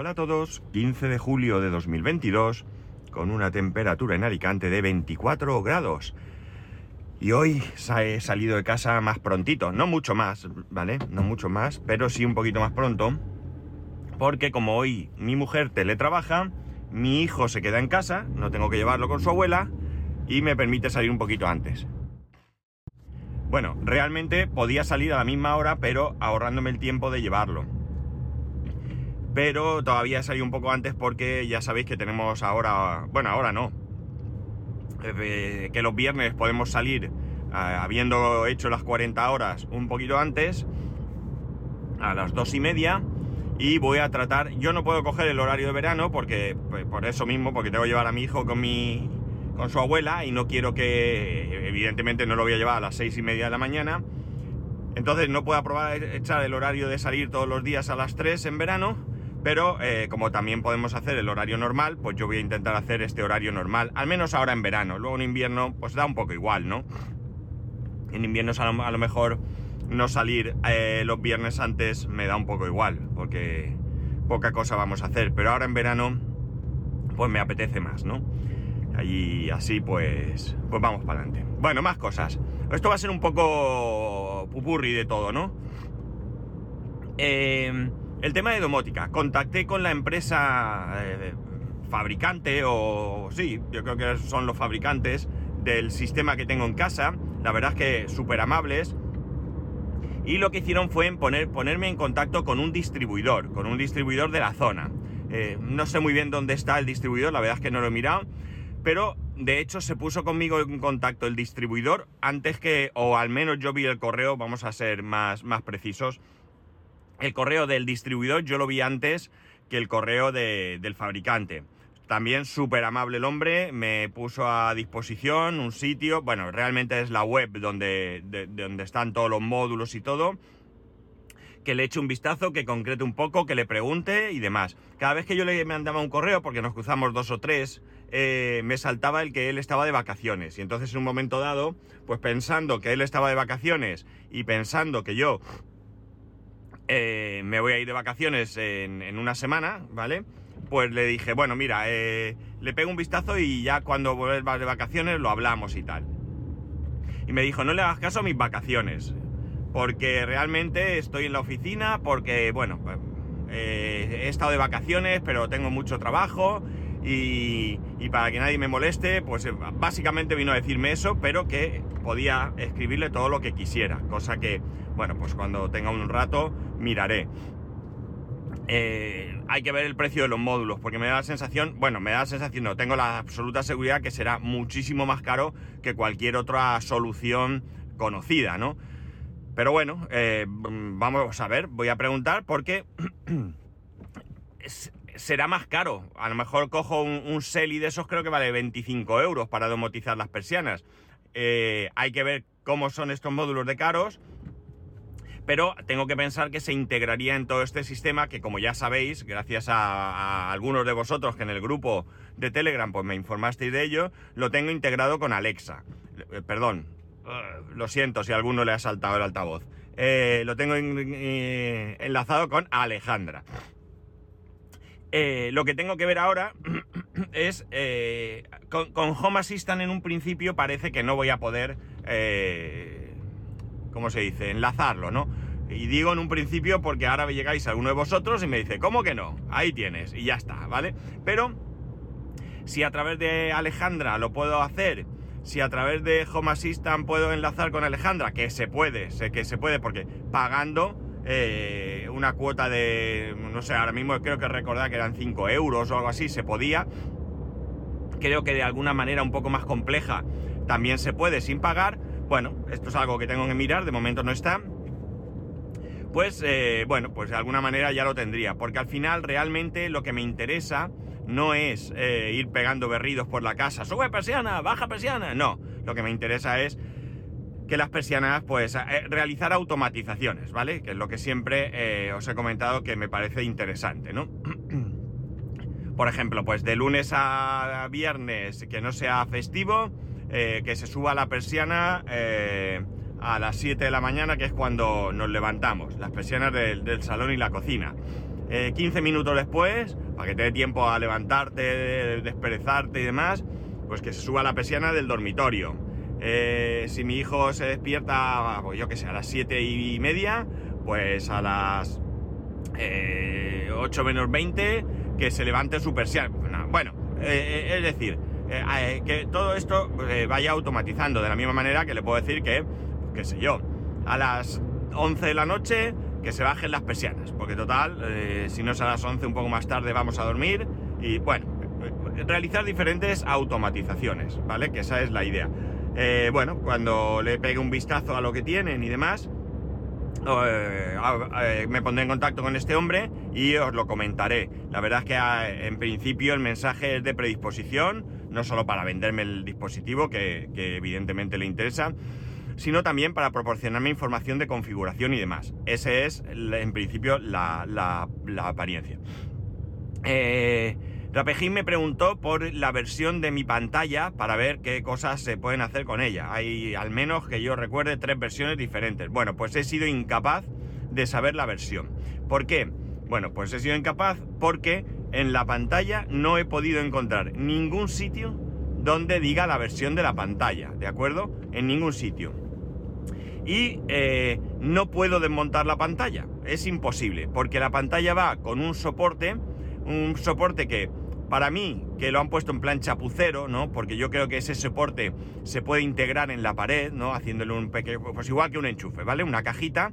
Hola a todos, 15 de julio de 2022, con una temperatura en Alicante de 24 grados. Y hoy he salido de casa más prontito, no mucho más, ¿vale? No mucho más, pero sí un poquito más pronto. Porque como hoy mi mujer teletrabaja, mi hijo se queda en casa, no tengo que llevarlo con su abuela y me permite salir un poquito antes. Bueno, realmente podía salir a la misma hora, pero ahorrándome el tiempo de llevarlo. Pero todavía salí un poco antes porque ya sabéis que tenemos ahora, bueno, ahora no, que los viernes podemos salir habiendo hecho las 40 horas un poquito antes, a las dos y media, y voy a tratar, yo no puedo coger el horario de verano porque, pues, por eso mismo, porque tengo que llevar a mi hijo con mi, con su abuela y no quiero que, evidentemente no lo voy a llevar a las seis y media de la mañana. Entonces no puedo aprobar echar el horario de salir todos los días a las 3 en verano, pero eh, como también podemos hacer el horario normal, pues yo voy a intentar hacer este horario normal, al menos ahora en verano. Luego en invierno, pues da un poco igual, ¿no? En invierno a lo, mejor no salir eh, los viernes antes me da un poco igual, porque poca cosa vamos a hacer, pero ahora en verano, pues me apetece más, ¿no? Y así pues, pues vamos para adelante. Bueno, más cosas. Esto va a ser un poco pupurri de todo, ¿no? Eh, el tema de domótica. Contacté con la empresa eh, fabricante, o sí, yo creo que son los fabricantes del sistema que tengo en casa. La verdad es que súper amables. Y lo que hicieron fue poner, ponerme en contacto con un distribuidor, con un distribuidor de la zona. Eh, no sé muy bien dónde está el distribuidor, la verdad es que no lo he mirado pero de hecho se puso conmigo en contacto el distribuidor antes que, o al menos yo vi el correo, vamos a ser más, más precisos, el correo del distribuidor yo lo vi antes que el correo del fabricante. También súper amable el hombre, me puso a disposición un sitio, bueno, realmente es la web donde, donde están todos los módulos y todo, que le eche un vistazo, que concrete un poco, que le pregunte y demás. Cada vez que yo le mandaba un correo, porque nos cruzamos dos o tres, eh, me saltaba el que él estaba de vacaciones. Y entonces en un momento dado, pues pensando que él estaba de vacaciones y pensando que yo eh, me voy a ir de vacaciones en, una semana, ¿vale? Pues le dije, bueno, mira, eh, le pego un vistazo y ya cuando vuelvas de vacaciones lo hablamos y tal. Y me dijo, no le hagas caso a mis vacaciones, porque realmente estoy en la oficina, porque, bueno, he estado de vacaciones, pero tengo mucho trabajo y, para que nadie me moleste, pues eh, básicamente vino a decirme eso, pero que podía escribirle todo lo que quisiera, cosa que, bueno, pues cuando tenga un rato miraré. Eh, hay que ver el precio de los módulos, porque me da la sensación, bueno, me da la sensación, no, tengo la absoluta seguridad que será muchísimo más caro que cualquier otra solución conocida, ¿no? Pero bueno, eh, vamos a ver, voy a preguntar porque será más caro. A lo mejor cojo un, un Selly de esos, creo que vale 25 euros para domotizar las persianas. Eh, hay que ver cómo son estos módulos de caros. Pero tengo que pensar que se integraría en todo este sistema que, como ya sabéis, gracias a, algunos de vosotros que en el grupo de Telegram pues me informasteis de ello, lo tengo integrado con Alexa. Eh, perdón, lo siento si a alguno le ha saltado el altavoz. Eh, lo tengo enlazado con Alejandra. Eh, lo que tengo que ver ahora es, eh, con, Home Assistant en un principio parece que no voy a poder, eh, ¿cómo se dice?, enlazarlo, ¿no? Y digo en un principio porque ahora llegáis a alguno de vosotros y me dice, ¿cómo que no? Ahí tienes, y ya está, ¿vale? Pero si a través de Alejandra lo puedo hacer, si a través de Home Assistant puedo enlazar con Alejandra, que se puede, sé que se puede porque pagando eh, una cuota de, no sé, ahora mismo creo que recordar que eran 5 euros o algo así, se podía. Creo que de alguna manera un poco más compleja también se puede sin pagar. Bueno, esto es algo que tengo que mirar, de momento no está. Pues eh, bueno, pues de alguna manera ya lo tendría, porque al final realmente lo que me interesa no es eh, ir pegando berridos por la casa, sube persiana, baja persiana, no, lo que me interesa es que las persianas, pues, eh, realizar automatizaciones, ¿vale? Que es lo que siempre eh, os he comentado que me parece interesante, ¿no? Por ejemplo, pues de lunes a viernes que no sea festivo, eh, que se suba la persiana a las 7 de la mañana, que es cuando nos levantamos, las persianas del, salón y la cocina. 15 minutos después, para que te dé tiempo a levantarte, desperezarte y demás, pues que se suba la persiana del dormitorio. Eh, si mi hijo se despierta, pues yo que sé, a las 7 y media, pues a las 8 eh, menos 20, que se levante su persiana. Bueno, eh, es decir, que todo esto vaya automatizando, de la misma manera que le puedo decir que, qué sé yo, a las 11 de la noche que se bajen las persianas, porque total, si no es a las 11 un poco más tarde vamos a dormir y bueno, realizar diferentes automatizaciones, ¿vale? Que esa es la idea. Eh, bueno, cuando le pegue un vistazo a lo que tienen y demás, eh, eh, me pondré en contacto con este hombre y os lo comentaré. La verdad es que en principio el mensaje es de predisposición, no solo para venderme el dispositivo, que, evidentemente le interesa, sino también para proporcionarme información de configuración y demás. Ese es, en principio, la, apariencia. Rapejín me preguntó por la versión de mi pantalla para ver qué cosas se pueden hacer con ella. Hay al menos que yo recuerde tres versiones diferentes. Bueno, pues he sido incapaz de saber la versión. ¿Por qué? Bueno, pues he sido incapaz porque en la pantalla no he podido encontrar ningún sitio donde diga la versión de la pantalla, ¿de acuerdo? En ningún sitio. Y eh, no puedo desmontar la pantalla, es imposible, porque la pantalla va con un soporte un soporte que para mí, que lo han puesto en plan chapucero, ¿no? Porque yo creo que ese soporte se puede integrar en la pared, ¿no? Haciéndole un pequeño, pues igual que un enchufe, ¿vale? Una cajita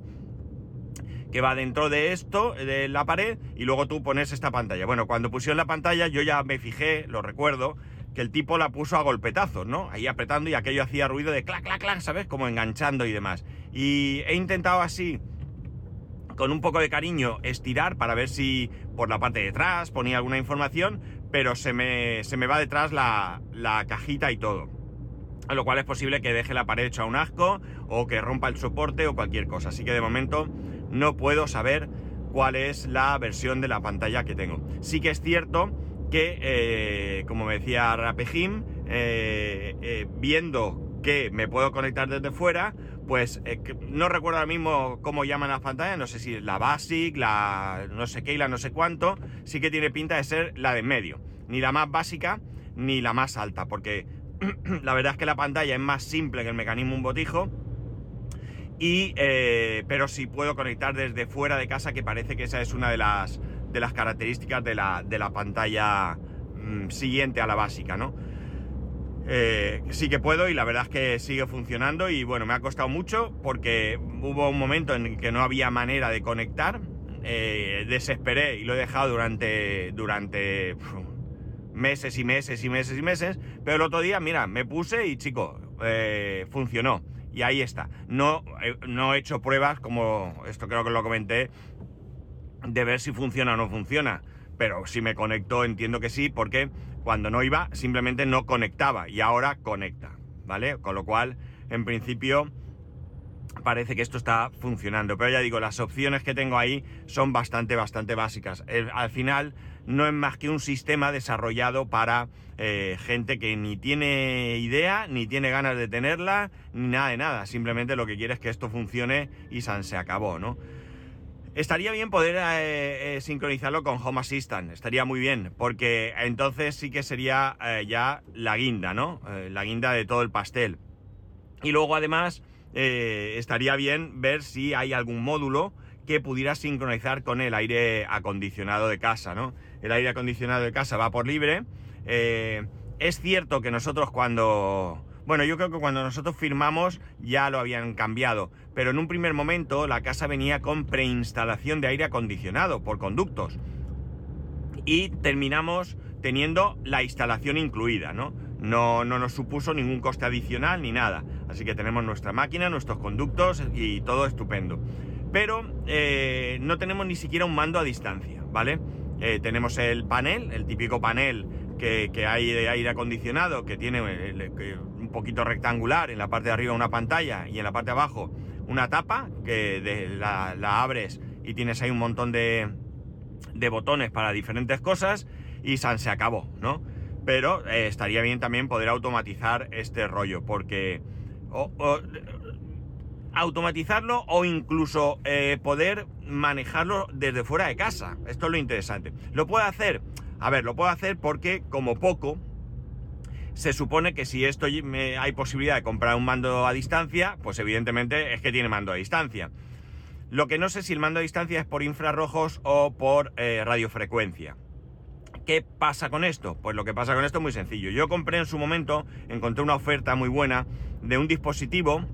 que va dentro de esto, de la pared, y luego tú pones esta pantalla. Bueno, cuando pusieron la pantalla yo ya me fijé, lo recuerdo, que el tipo la puso a golpetazos, ¿no? Ahí apretando y aquello hacía ruido de clac, clac, clac, ¿sabes? Como enganchando y demás. Y he intentado así con un poco de cariño estirar para ver si por la parte de atrás ponía alguna información, pero se me, se me va detrás la, la, cajita y todo. A lo cual es posible que deje la pared hecha un asco o que rompa el soporte o cualquier cosa. Así que de momento no puedo saber cuál es la versión de la pantalla que tengo. Sí que es cierto que, eh, como me decía Rapejim, eh, eh, viendo que me puedo conectar desde fuera, pues eh, no recuerdo ahora mismo cómo llaman las pantallas, no sé si la Basic, la no sé qué y la no sé cuánto, sí que tiene pinta de ser la de medio, ni la más básica ni la más alta, porque la verdad es que la pantalla es más simple que el mecanismo un botijo, y, eh, pero sí puedo conectar desde fuera de casa, que parece que esa es una de las, de las características de la, de la pantalla mm, siguiente a la básica, ¿no? Eh, sí que puedo y la verdad es que sigue funcionando y bueno, me ha costado mucho porque hubo un momento en el que no había manera de conectar, eh, desesperé y lo he dejado durante, durante meses y meses y meses y meses, pero el otro día, mira, me puse y chico, eh, funcionó y ahí está. No, no he hecho pruebas como esto creo que lo comenté de ver si funciona o no funciona pero si me conecto entiendo que sí, porque cuando no iba simplemente no conectaba y ahora conecta, ¿vale? Con lo cual, en principio, parece que esto está funcionando. Pero ya digo, las opciones que tengo ahí son bastante, bastante básicas. al final no es más que un sistema desarrollado para eh, gente que ni tiene idea, ni tiene ganas de tenerla, ni nada de nada. Simplemente lo que quiere es que esto funcione y se acabó, ¿no? Estaría bien poder eh, eh, sincronizarlo con Home Assistant, estaría muy bien, porque entonces sí que sería eh, ya la guinda, ¿no? la guinda de todo el pastel. Y luego además estaría bien ver si hay algún módulo que pudiera sincronizar con el aire acondicionado de casa, ¿no? El aire acondicionado de casa va por libre. es cierto que nosotros cuando bueno, yo creo que cuando nosotros firmamos ya lo habían cambiado, pero en un primer momento la casa venía con preinstalación de aire acondicionado por conductos. Y terminamos teniendo la instalación incluida, ¿no? No, no nos supuso ningún coste adicional ni nada. Así que tenemos nuestra máquina, nuestros conductos y todo estupendo. Pero eh, no tenemos ni siquiera un mando a distancia, ¿vale? Eh, tenemos el panel, el típico panel que, que, hay de aire acondicionado, que tiene eh, poquito rectangular, en la parte de arriba una pantalla y en la parte de abajo una tapa que la, abres y tienes ahí un montón de, de botones para diferentes cosas y San se acabó, ¿no? Pero eh, estaría bien también poder automatizar este rollo porque automatizarlo o incluso eh, poder manejarlo desde fuera de casa. Esto es lo interesante. ¿Lo puedo hacer? A ver, lo puedo hacer porque como poco se supone que si esto hay posibilidad de comprar un mando a distancia, pues evidentemente es que tiene mando a distancia. Lo que no sé si el mando a distancia es por infrarrojos o por eh, radiofrecuencia. ¿Qué pasa con esto? Pues lo que pasa con esto es muy sencillo. Yo compré en su momento, encontré una oferta muy buena de un dispositivo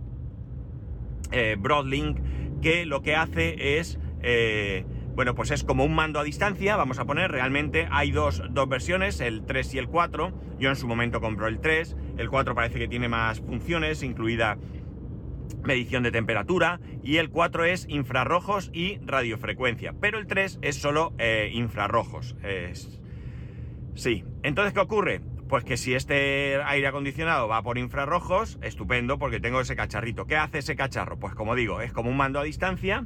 eh, Broadlink que lo que hace es, eh, bueno, pues es como un mando a distancia, vamos a poner, realmente hay dos, dos, versiones, el 3 y el 4, yo en su momento compro el 3, el 4 parece que tiene más funciones, incluida medición de temperatura, y el 4 es infrarrojos y radiofrecuencia, pero el 3 es solo eh, infrarrojos. Sí, entonces, ¿qué ocurre? Pues que si este aire acondicionado va por infrarrojos, estupendo porque tengo ese cacharrito. ¿Qué hace ese cacharro? Pues como digo, es como un mando a distancia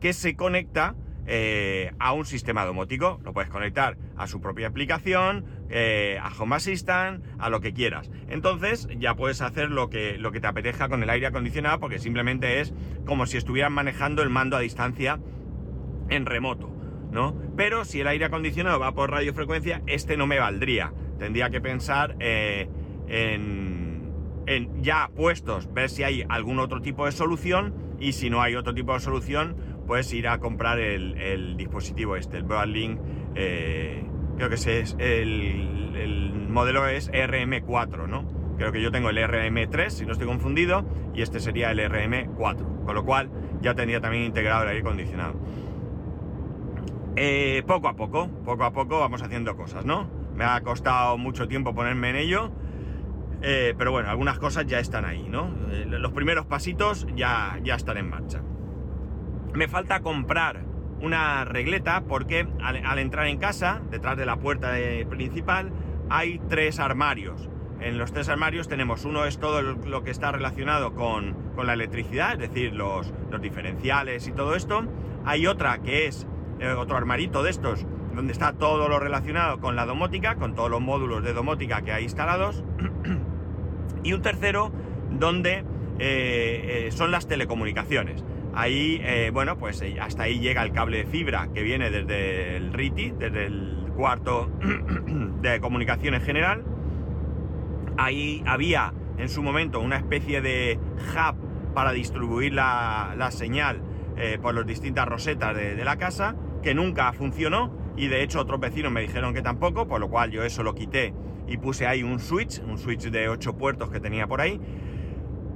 que se conecta eh, a un sistema domótico. Lo puedes conectar a su propia aplicación, eh, a Home Assistant, a lo que quieras. Entonces ya puedes hacer lo que, lo que te apetezca con el aire acondicionado porque simplemente es como si estuvieran manejando el mando a distancia en remoto. ¿no? Pero si el aire acondicionado va por radiofrecuencia, este no me valdría tendría que pensar eh, en, ya puestos, ver si hay algún otro tipo de solución y si no hay otro tipo de solución, pues ir a comprar el, dispositivo este, el Broadlink, eh, creo que es el, el, modelo es RM4, ¿no? Creo que yo tengo el RM3, si no estoy confundido, y este sería el RM4, con lo cual ya tendría también integrado el aire acondicionado. Eh, poco a poco, poco a poco vamos haciendo cosas, ¿no? Me ha costado mucho tiempo ponerme en ello, eh, pero bueno, algunas cosas ya están ahí, ¿no? Los primeros pasitos ya, ya están en marcha. Me falta comprar una regleta porque al, entrar en casa, detrás de la puerta principal, hay tres armarios. En los tres armarios tenemos uno es todo lo que está relacionado con, con la electricidad, es decir, los, los, diferenciales y todo esto. Hay otra que es eh, otro armarito de estos donde está todo lo relacionado con la domótica, con todos los módulos de domótica que hay instalados. y un tercero donde eh, eh, son las telecomunicaciones. Ahí, eh, bueno, pues hasta ahí llega el cable de fibra que viene desde el RITI, desde el cuarto de comunicaciones general. Ahí había en su momento una especie de hub para distribuir la, señal por las distintas rosetas de la casa, que nunca funcionó y de hecho otros vecinos me dijeron que tampoco, por lo cual yo eso lo quité y puse ahí un switch, un switch de 8 puertos que tenía por ahí.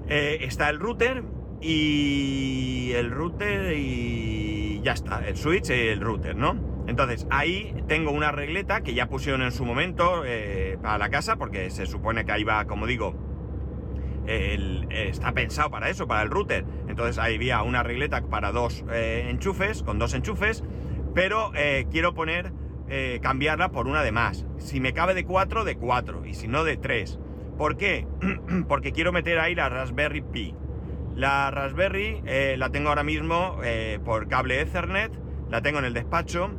Eh, está el router y el router y ya está, el switch y el router, ¿no? Entonces ahí tengo una regleta que ya pusieron en su momento eh, para la casa porque se supone que ahí va, como digo, está pensado para eso, para el router. Entonces ahí había una regleta para dos eh, enchufes, con dos enchufes pero eh, quiero poner, cambiarla por una de más. Si me cabe de 4, de 4, y si no, de 3. ¿Por qué? Porque quiero meter ahí la Raspberry Pi. La Raspberry eh, la tengo ahora mismo por cable Ethernet, la tengo en el despacho,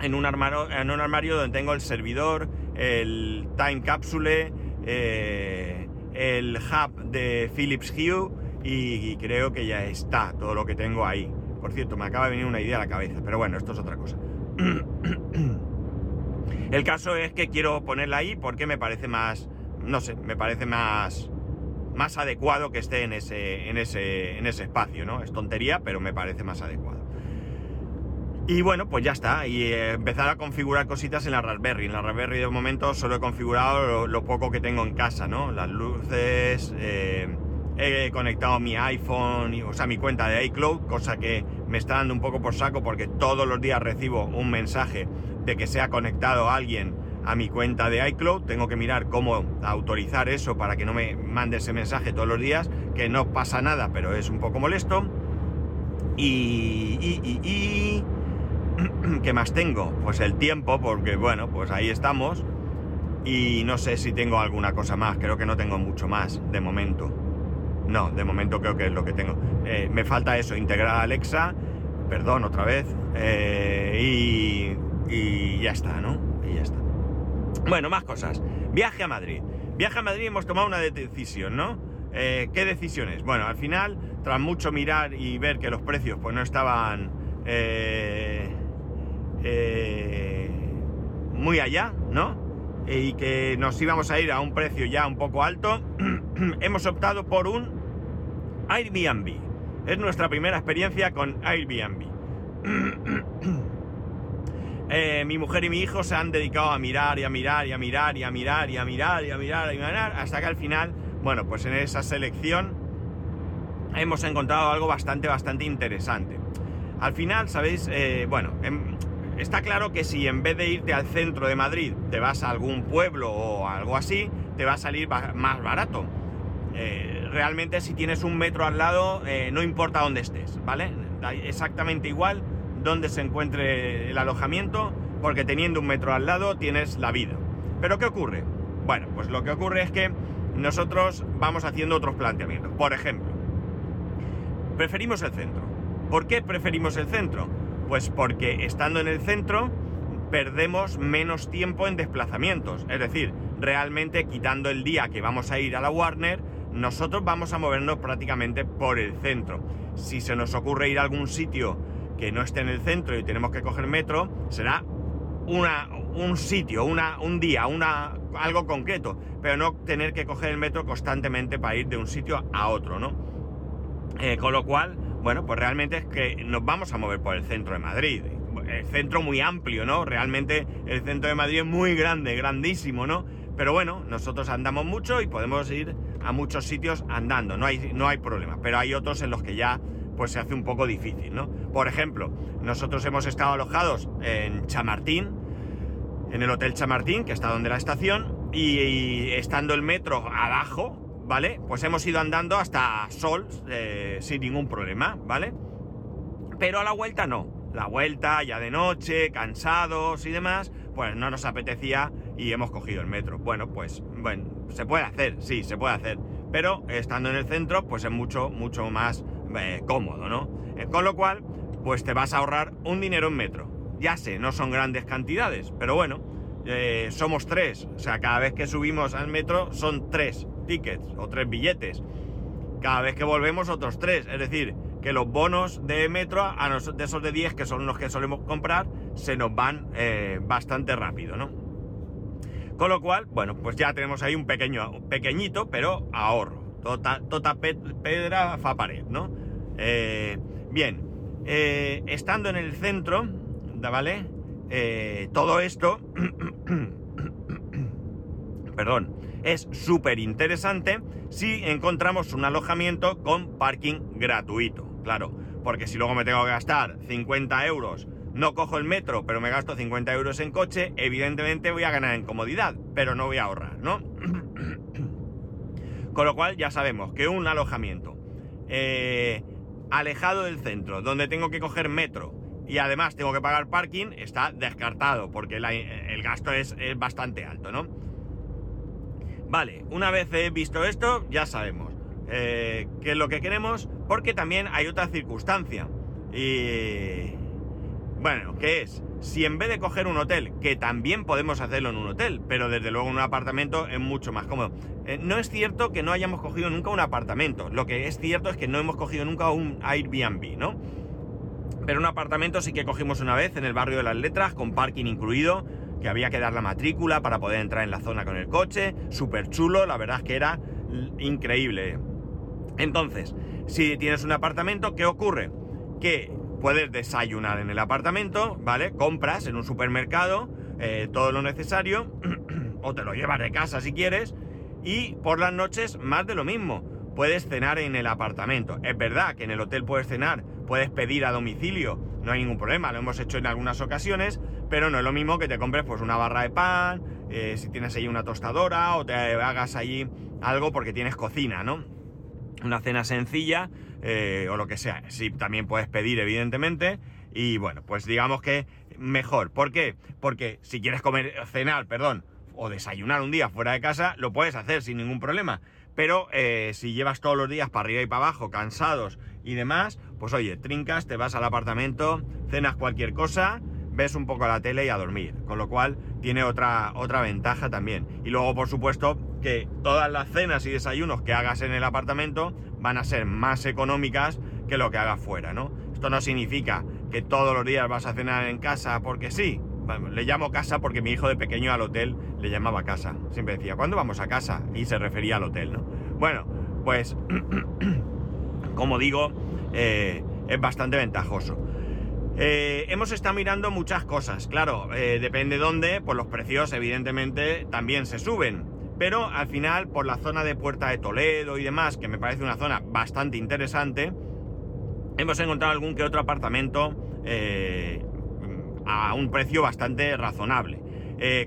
en un, armario, en un armario donde tengo el servidor, el Time Capsule, el hub de Philips Hue y creo que ya está todo lo que tengo ahí. Por cierto, me acaba de venir una idea a la cabeza, pero bueno, esto es otra cosa. El caso es que quiero ponerla ahí porque me parece más, no sé, me parece más, más adecuado que esté en ese, en ese, en ese espacio, ¿no? Es tontería, pero me parece más adecuado. Y bueno, pues ya está. Y eh, empezar a configurar cositas en la Raspberry. En la Raspberry de momento solo he configurado lo, poco que tengo en casa, ¿no? Las luces, eh, he conectado mi iPhone, o sea, mi cuenta de iCloud, cosa que me está dando un poco por saco porque todos los días recibo un mensaje de que se ha conectado alguien a mi cuenta de iCloud. Tengo que mirar cómo autorizar eso para que no me mande ese mensaje todos los días, que no pasa nada, pero es un poco molesto. Y. ¿qué más tengo? Pues el tiempo, porque bueno, pues ahí estamos. Y no sé si tengo alguna cosa más, creo que no tengo mucho más de momento. No, de momento creo que es lo que tengo. Eh, me falta eso, integrar a Alexa, perdón otra vez, eh, y, ya está, ¿no? Y ya está. Bueno, más cosas. Viaje a Madrid. Viaje a Madrid hemos tomado una decisión, ¿no? eh, ¿qué decisiones? Bueno, al final, tras mucho mirar y ver que los precios pues no estaban eh, eh, muy allá, ¿no? Y que nos íbamos a ir a un precio ya un poco alto, hemos optado por un Airbnb. Es nuestra primera experiencia con Airbnb. mi mujer y mi hijo se han dedicado a mirar y a mirar y a mirar y a mirar y a mirar y a mirar y mirar hasta que al final bueno, pues en esa selección hemos encontrado algo bastante, bastante interesante. Al final, ¿sabéis? Eh, bueno, em, está claro que si en vez de irte al centro de Madrid te vas a algún pueblo o algo así, te va a salir más barato. Eh, realmente si tienes un metro al lado, eh, no importa dónde estés, ¿vale? Exactamente igual dónde se encuentre el alojamiento, porque teniendo un metro al lado tienes la vida. Pero ¿qué ocurre? Bueno, pues lo que ocurre es que nosotros vamos haciendo otros planteamientos. Por ejemplo, preferimos el centro. ¿Por qué preferimos el centro? Pues porque estando en el centro perdemos menos tiempo en desplazamientos. Es decir, realmente quitando el día que vamos a ir a la Warner, nosotros vamos a movernos prácticamente por el centro. Si se nos ocurre ir a algún sitio que no esté en el centro y tenemos que coger metro, será una, un sitio, una, un día, una, algo concreto, pero no tener que coger el metro constantemente para ir de un sitio a otro, ¿no? Eh, con lo cual, bueno, pues realmente es que nos vamos a mover por el centro de Madrid. El centro muy amplio, ¿no? Realmente el centro de Madrid es muy grande, grandísimo, ¿no? Pero bueno, nosotros andamos mucho y podemos ir a muchos sitios andando, no hay, no hay problema. Pero hay otros en los que ya pues se hace un poco difícil, ¿no? Por ejemplo, nosotros hemos estado alojados en Chamartín, en el Hotel Chamartín, que está donde la estación, y, estando el metro abajo, ¿vale? Pues hemos ido andando hasta Sol eh, sin ningún problema, ¿vale? Pero a la vuelta no. La vuelta, ya de noche, cansados y demás, pues no nos apetecía y hemos cogido el metro. Bueno, pues, bueno, se puede hacer, sí, se puede hacer. Pero estando en el centro, pues es mucho, mucho más eh, cómodo, ¿no? Eh, con lo cual, pues te vas a ahorrar un dinero en metro. Ya sé, no son grandes cantidades, pero bueno, eh, somos tres. O sea, cada vez que subimos al metro son tres tickets o tres billetes. Cada vez que volvemos otros tres. Es decir, que los bonos de metro, a de esos de 10 que son los que solemos comprar, se nos van eh, bastante rápido, ¿no? Con lo cual, bueno, pues ya tenemos ahí un pequeño, pequeñito, pero ahorro. Tota, tota pedra fa pared, ¿no? Eh, bien, estando en el centro, ¿vale? Eh, todo esto, perdón, es súper interesante si encontramos un alojamiento con parking gratuito, claro, porque si luego me tengo que gastar 50 euros, no cojo el metro, pero me gasto 50 euros en coche, evidentemente voy a ganar en comodidad, pero no voy a ahorrar, ¿no? Con lo cual ya sabemos que un alojamiento eh, alejado del centro, donde tengo que coger metro, y además tengo que pagar parking, está descartado porque el gasto es, bastante alto, ¿no? Vale, una vez he visto esto, ya sabemos eh, qué es lo que queremos, porque también hay otra circunstancia. Y... Bueno, ¿qué es? Si en vez de coger un hotel, que también podemos hacerlo en un hotel, pero desde luego en un apartamento es mucho más cómodo. Eh, no es cierto que no hayamos cogido nunca un apartamento, lo que es cierto es que no hemos cogido nunca un Airbnb, ¿no? Pero un apartamento sí que cogimos una vez en el barrio de las letras, con parking incluido, que había que dar la matrícula para poder entrar en la zona con el coche, súper chulo, la verdad es que era increíble. Entonces, si tienes un apartamento, ¿qué ocurre? Que puedes desayunar en el apartamento, ¿vale? Compras en un supermercado eh, todo lo necesario, o te lo llevas de casa si quieres, y por las noches más de lo mismo. Puedes cenar en el apartamento. Es verdad que en el hotel puedes cenar puedes pedir a domicilio, no hay ningún problema, lo hemos hecho en algunas ocasiones, pero no es lo mismo que te compres pues una barra de pan, eh, si tienes ahí una tostadora o te hagas allí algo porque tienes cocina, ¿no? Una cena sencilla eh, o lo que sea. Sí, también puedes pedir, evidentemente. Y bueno, pues digamos que mejor. ¿Por qué? Porque si quieres comer, cenar, perdón, o desayunar un día fuera de casa, lo puedes hacer sin ningún problema. Pero eh, si llevas todos los días para arriba y para abajo, cansados y demás, pues oye, trincas, te vas al apartamento, cenas cualquier cosa, ves un poco la tele y a dormir. Con lo cual tiene otra, otra ventaja también. Y luego, por supuesto, que todas las cenas y desayunos que hagas en el apartamento van a ser más económicas que lo que hagas fuera, ¿no? Esto no significa que todos los días vas a cenar en casa porque sí. Le llamo casa porque mi hijo de pequeño al hotel le llamaba casa. Siempre decía, ¿cuándo vamos a casa? Y se refería al hotel, ¿no? Bueno, pues, como digo, eh, es bastante ventajoso. Eh, hemos estado mirando muchas cosas, claro, eh, depende dónde, pues los precios evidentemente también se suben. Pero al final, por la zona de Puerta de Toledo y demás, que me parece una zona bastante interesante, hemos encontrado algún que otro apartamento eh, a un precio bastante razonable,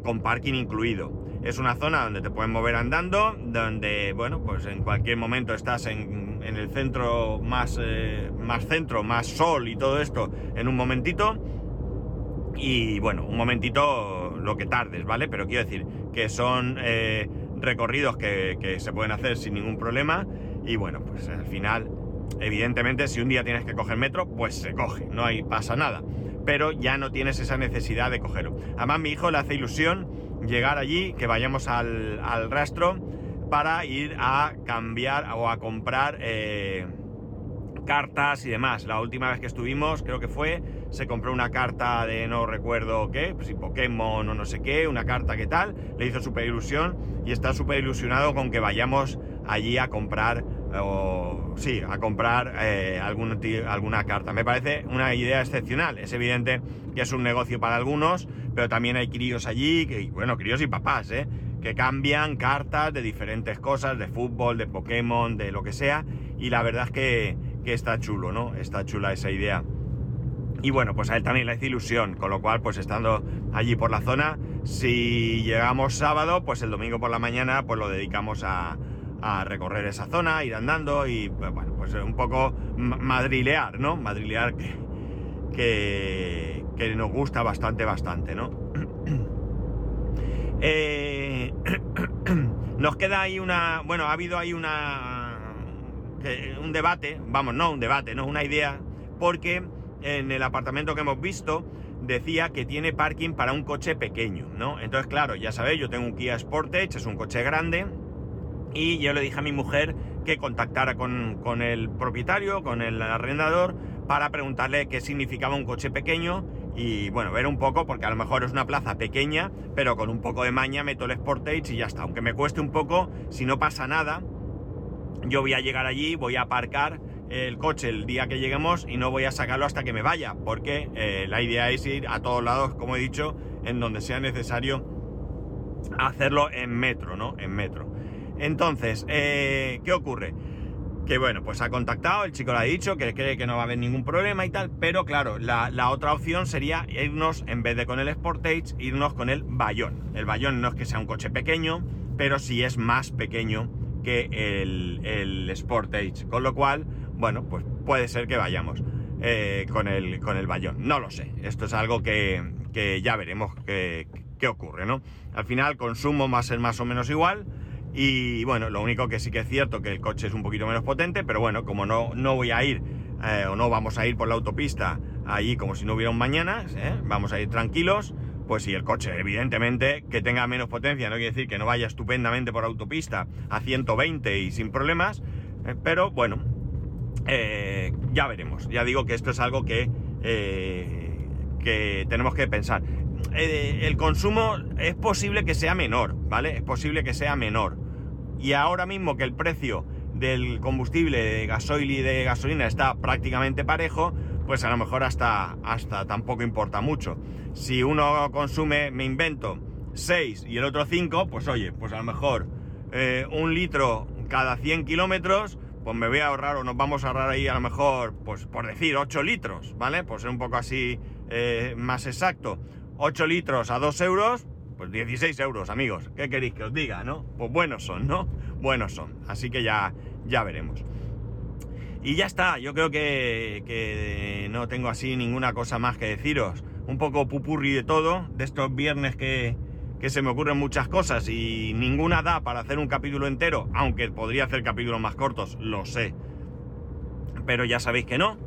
con parking incluido. Es una zona donde te puedes mover andando, donde, bueno, pues en cualquier momento estás en, el centro más, eh, más centro, más sol y todo esto en un momentito. Y bueno, un momentito lo que tardes, ¿vale? Pero quiero decir que son eh, recorridos que, se pueden hacer sin ningún problema. Y bueno, pues al final, evidentemente, si un día tienes que coger metro, pues se coge, no hay, pasa nada. Pero ya no tienes esa necesidad de cogerlo. Además, mi hijo le hace ilusión llegar allí, que vayamos al, rastro para ir a cambiar o a comprar eh, cartas y demás. La última vez que estuvimos, creo que fue, se compró una carta de no recuerdo qué, pues si Pokémon o no sé qué, una carta que tal, le hizo súper ilusión y está súper ilusionado con que vayamos allí a comprar, o sí, a comprar eh, alguna carta. Me parece una idea excepcional. Es evidente que es un negocio para algunos, pero también hay críos allí, que, bueno, críos y papás, ¿eh? que cambian cartas de diferentes cosas, de fútbol, de Pokémon, de lo que sea, y la verdad es que, que está chulo, ¿no? Está chula esa idea. Y bueno, pues a él también le hace ilusión, con lo cual, pues estando allí por la zona, si llegamos sábado, pues el domingo por la mañana, pues lo dedicamos a, recorrer esa zona, ir andando y, bueno, pues un poco madrilear, ¿no? Madrilear que, que, que nos gusta bastante, bastante, ¿no? Eh, nos queda ahí una... Bueno, ha habido ahí una... un debate, vamos, no un debate, no una idea, porque en el apartamento que hemos visto decía que tiene parking para un coche pequeño, ¿no? Entonces, claro, ya sabéis, yo tengo un Kia Sportage, es un coche grande, y yo le dije a mi mujer que contactara con, con el propietario, con el arrendador, para preguntarle qué significaba un coche pequeño y bueno, ver un poco, porque a lo mejor es una plaza pequeña, pero con un poco de maña meto el Sportage y ya está. Aunque me cueste un poco, si no pasa nada, yo voy a llegar allí, voy a aparcar el coche el día que lleguemos y no voy a sacarlo hasta que me vaya, porque eh, la idea es ir a todos lados, como he dicho, en donde sea necesario hacerlo en metro, ¿no? En metro. Entonces, eh, ¿qué ocurre? que bueno, pues ha contactado, el chico le ha dicho que cree que no va a haber ningún problema y tal, pero claro, la, otra opción sería irnos, en vez de con el Sportage, irnos con el Bayón. El Bayón no es que sea un coche pequeño, pero sí es más pequeño que el, el Sportage, con lo cual, bueno, pues puede ser que vayamos eh, con, el, con el Bayón. No lo sé, esto es algo que, que ya veremos qué ocurre, ¿no? Al final, consumo va a ser más o menos igual. Y bueno, lo único que sí que es cierto que el coche es un poquito menos potente, pero bueno, como no, no voy a ir eh, o no vamos a ir por la autopista allí como si no hubiera un mañana, ¿eh? vamos a ir tranquilos, pues si el coche, evidentemente, que tenga menos potencia, no quiere decir que no vaya estupendamente por autopista a 120 y sin problemas, eh, pero bueno, ya veremos. Ya digo que esto es algo que, que tenemos que pensar. el consumo es posible que sea menor, ¿vale? Es posible que sea menor y ahora mismo que el precio del combustible de gasoil y de gasolina está prácticamente parejo, pues a lo mejor hasta, hasta tampoco importa mucho. Si uno consume, me invento, 6 y el otro 5, pues oye, pues a lo mejor eh, un litro cada 100 kilómetros, pues me voy a ahorrar o nos vamos a ahorrar ahí a lo mejor, pues por decir 8 litros, ¿vale? Por ser un poco así eh, más exacto. 8 litros a 2 euros, pues 16 euros, amigos. ¿Qué queréis que os diga, no? Pues buenos son, ¿no? Buenos son. Así que ya, ya veremos. Y ya está, yo creo que, no tengo así ninguna cosa más que deciros. Un poco pupurri de todo, de estos viernes que, que se me ocurren muchas cosas y ninguna da para hacer un capítulo entero, aunque podría hacer capítulos más cortos, lo sé. Pero ya sabéis que no.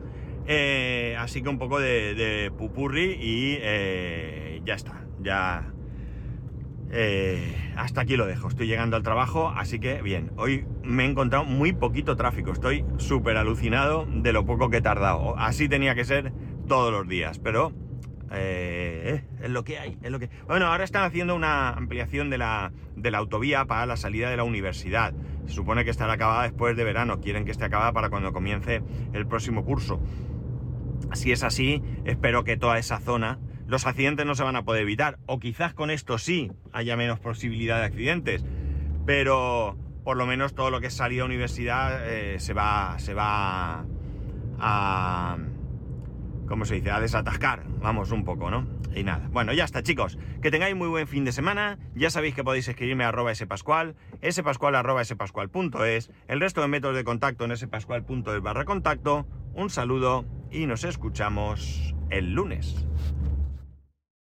Eh, así que un poco de, pupurri y eh, ya está. Ya, eh, hasta aquí lo dejo. Estoy llegando al trabajo, así que bien. Hoy me he encontrado muy poquito tráfico. Estoy súper alucinado de lo poco que he tardado. Así tenía que ser todos los días, pero eh, es lo que hay, es lo que... Bueno, ahora están haciendo una ampliación de la, de la autovía para la salida de la universidad. Se supone que estará acabada después de verano. Quieren que esté acabada para cuando comience el próximo curso. Si es así, espero que toda esa zona los accidentes no se van a poder evitar. O quizás con esto sí haya menos posibilidad de accidentes. Pero por lo menos todo lo que es a universidad eh, se va. se va a. ¿Cómo se dice? A desatascar. Vamos un poco, ¿no? Y nada. Bueno, ya está, chicos. Que tengáis muy buen fin de semana. Ya sabéis que podéis escribirme a arroba spascual, spascual arroba spascual.es, el resto de métodos de contacto en spascual.es barra contacto. Un saludo y nos escuchamos el lunes.